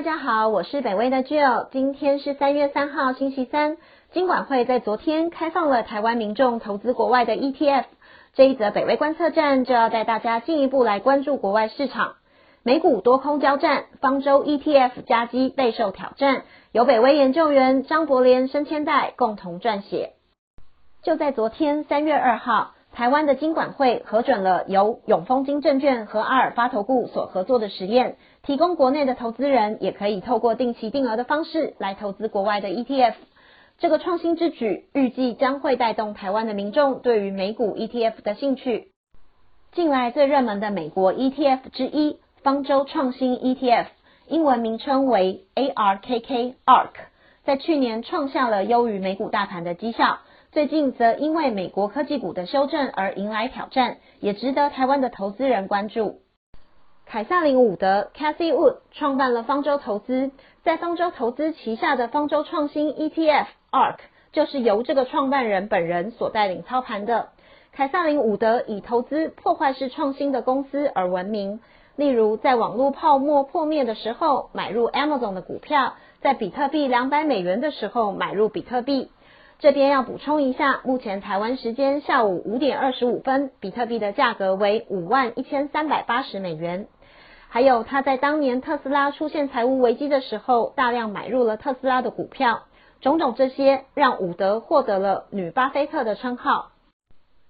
大家好，我是北威的 Jill。今天是三月三号，星期三。金管会在昨天开放了台湾民众投资国外的 ETF。这一则北威观测站就要带大家进一步来关注国外市场。美股多空交战，方舟 ETF 加基备受挑战。由北威研究员张伯廉、申千代共同撰写。就在昨天三月二号。台湾的金管会核准了由永丰金证券和阿尔发投顾所合作的实验，提供国内的投资人也可以透过定期定额的方式来投资国外的 ETF。这个创新之举预计将会带动台湾的民众对于美股 ETF 的兴趣。近来最热门的美国 ETF 之一方舟创新 ETF，英文名称为 ARKK，ARK，在去年创下了优于美股大盘的绩效。最近则因为美国科技股的修正而迎来挑战，也值得台湾的投资人关注。凯撒琳伍德 （Cathy Wood） 创办了方舟投资，在方舟投资旗下的方舟创新 ETF ARK 就是由这个创办人本人所带领操盘的。凯撒琳伍德以投资破坏式创新的公司而闻名，例如在网络泡沫破灭的时候买入 Amazon 的股票，在比特币两百美元的时候买入比特币。这边要补充一下，目前台湾时间下午五点二十五分，比特币的价格为五万一千三百八十美元。还有他在当年特斯拉出现财务危机的时候，大量买入了特斯拉的股票。种种这些，让伍德获得了女巴菲特的称号。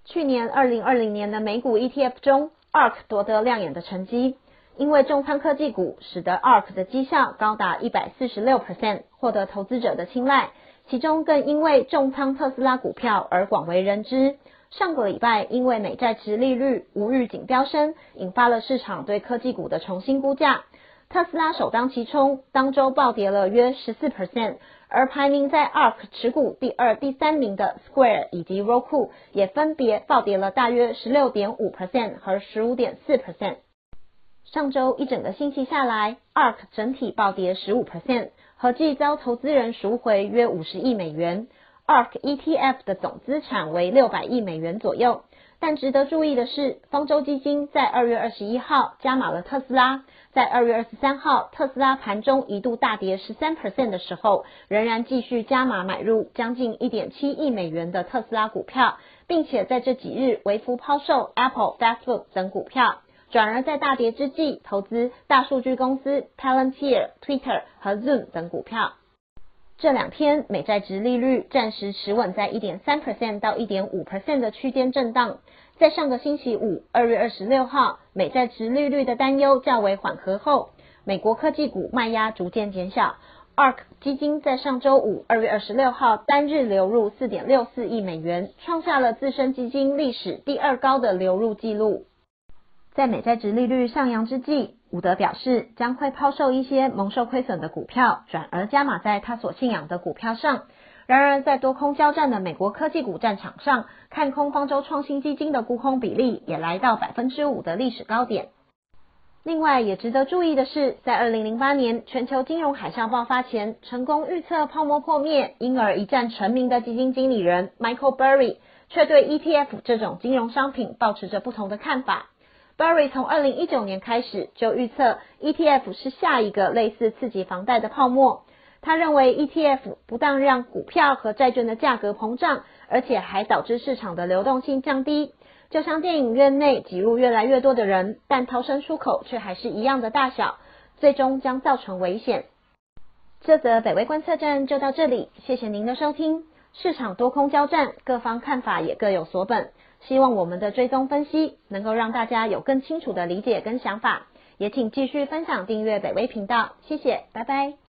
去年二零二零年的美股 ETF 中，ARK 夺得亮眼的成绩，因为重仓科技股，使得 ARK 的绩效高达一百四十六 percent，获得投资者的青睐。其中更因为重仓特斯拉股票而广为人知。上个礼拜，因为美债值利率无预警飙升，引发了市场对科技股的重新估价。特斯拉首当其冲，当周暴跌了约十四 percent，而排名在 ARK 持股第二、第三名的 Square 以及 Roku 也分别暴跌了大约十六点五 percent 和十五点四 percent。上周一整个星期下来，ARK 整体暴跌十五 percent。合计遭投资人赎回约五十亿美元，ARK ETF 的总资产为六百亿美元左右。但值得注意的是，方舟基金在二月二十一号加码了特斯拉，在二月二十三号特斯拉盘中一度大跌十三 percent 的时候，仍然继续加码买入将近一点七亿美元的特斯拉股票，并且在这几日微幅抛售 Apple、Facebook 等股票。转而在大跌之际投资大数据公司 Palantir、Twitter 和 Zoom 等股票。这两天美债值利率暂时持稳在1.3%到1.5%的区间震荡。在上个星期五，二月二十六号，美债值利率的担忧较为缓和后，美国科技股卖压逐渐减小。ARK 基金在上周五，二月二十六号单日流入4.64亿美元，创下了自身基金历史第二高的流入纪录。在美债值利率上扬之际，伍德表示将会抛售一些蒙受亏损的股票，转而加码在他所信仰的股票上。然而，在多空交战的美国科技股战场上，看空方舟创新基金的沽空比例也来到百分之五的历史高点。另外，也值得注意的是，在二零零八年全球金融海啸爆发前，成功预测泡沫破灭，因而一战成名的基金经理人 Michael Burry，却对 ETF 这种金融商品保持着不同的看法。Barry 从二零一九年开始就预测 ETF 是下一个类似刺激房贷的泡沫。他认为 ETF 不但让股票和债券的价格膨胀，而且还导致市场的流动性降低。就像电影院内挤入越来越多的人，但逃生出口却还是一样的大小，最终将造成危险。这则北威观测站就到这里，谢谢您的收听。市场多空交战，各方看法也各有所本。希望我们的追踪分析能够让大家有更清楚的理解跟想法，也请继续分享订阅北威频道，谢谢，拜拜。